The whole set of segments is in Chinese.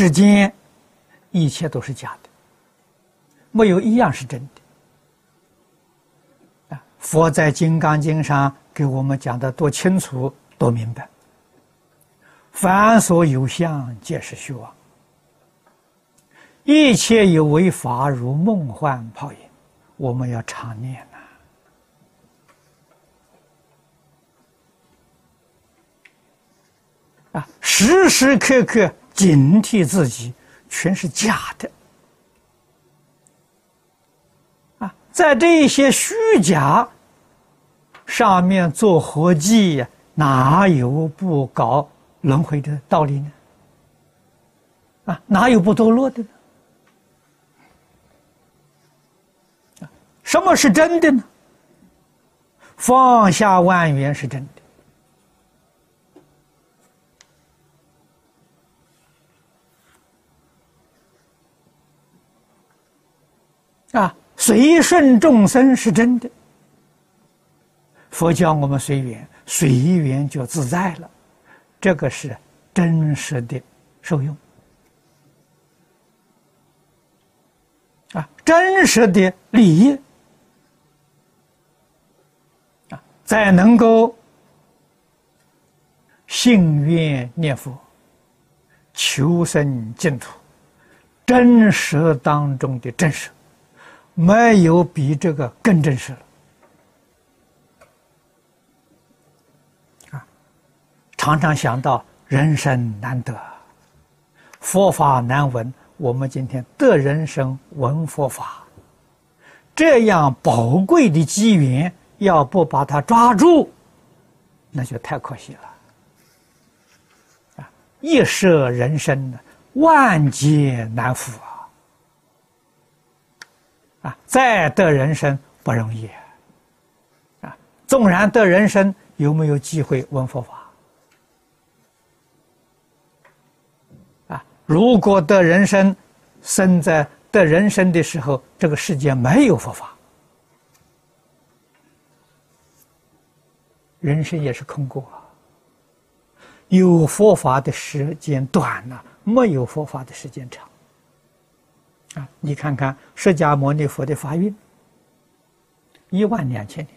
世间一切都是假的，没有一样是真的。啊，佛在《金刚经》上给我们讲的多清楚、多明白。凡所有相，皆是虚妄。一切有为法，如梦幻泡影。我们要常念呐！啊，时时刻刻警惕自己，全是假的。啊，在这些虚假上面做活计，哪有不搞？轮回的道理呢？啊，哪有不堕落的呢？什么是真的呢？放下万缘是真的。啊，随顺众生是真的。佛教我们随缘，随缘就自在了。这个是真实的受用啊，真实的利益啊，再能够信愿念佛、求生净土，真实当中的真实，没有比这个更真实了啊。常常想到人生难得，佛法难闻。我们今天得人生闻佛法，这样宝贵的机缘，要不把它抓住，那就太可惜了。啊，一舍人生，万劫难复啊！啊，再得人生不容易啊！纵然得人生，有没有机会闻佛法？啊如果得人生，生在得人生的时候，这个世界没有佛法，人生也是空过。有佛法的时间短了，没有佛法的时间长。啊，你看看释迦牟尼佛的法运，一万两千年。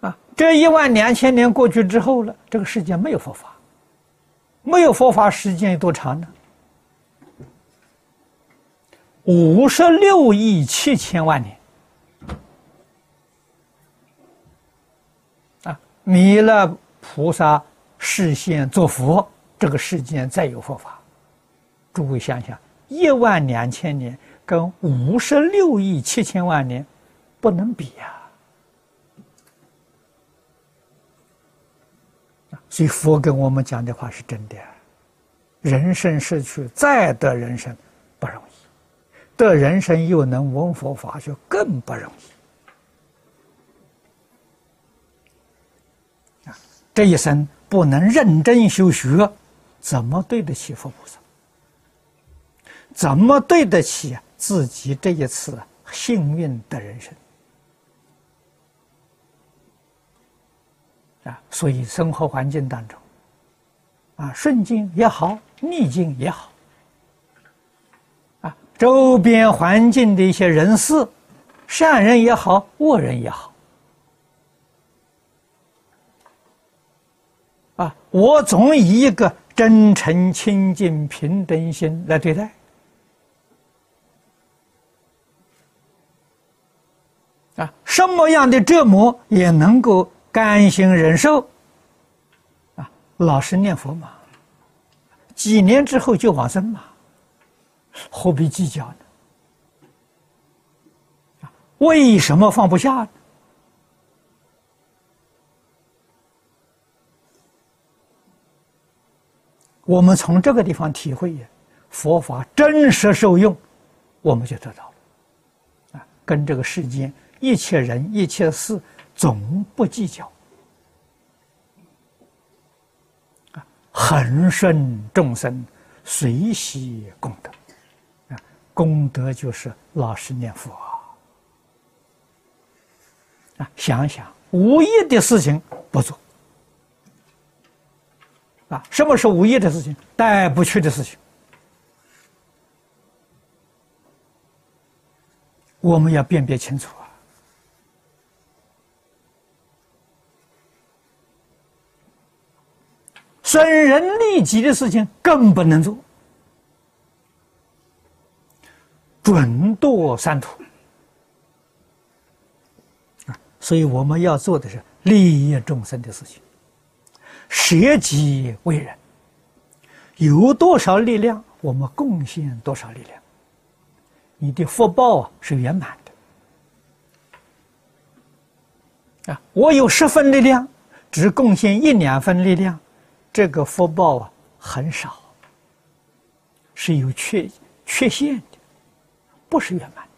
啊这一万两千年过去之后了，这个世界没有佛法，没有佛法时间有多长呢？五十六亿七千万年。啊，弥勒菩萨示现作佛，这个世间再有佛法，诸位想想，一万两千年跟五十六亿七千万年不能比呀。所以佛跟我们讲的话是真的，人生失去再得人生不容易，得人生又能闻佛法就更不容易啊！这一生不能认真修学，怎么对得起佛菩萨？怎么对得起自己这一次幸运的人生？啊，所以生活环境当中，啊，顺境也好，逆境也好，啊，周边环境的一些人事，善人也好，恶人也好，啊，我总以一个真诚、清净、平等心来对待，啊，什么样的折磨也能够。甘心忍受，啊，老实念佛嘛，几年之后就往生嘛，何必计较呢？啊，为什么放不下呢？我们从这个地方体会佛法真实受用，我们就得到了，啊，跟这个世间一切人一切事。总不计较，啊，恒顺众生，随喜功德，啊，功德就是老实念佛啊。想想无益的事情不做，啊，什么是无益的事情？带不去的事情，我们要辨别清楚啊！损人利己的事情更不能做，准堕三途啊！所以我们要做的是利益众生的事情。舍己为人，有多少力量，我们贡献多少力量。你的福报啊是圆满的啊！我有十分力量，只贡献一两分力量，这个福报啊很少，是有缺缺陷的，不是圆满。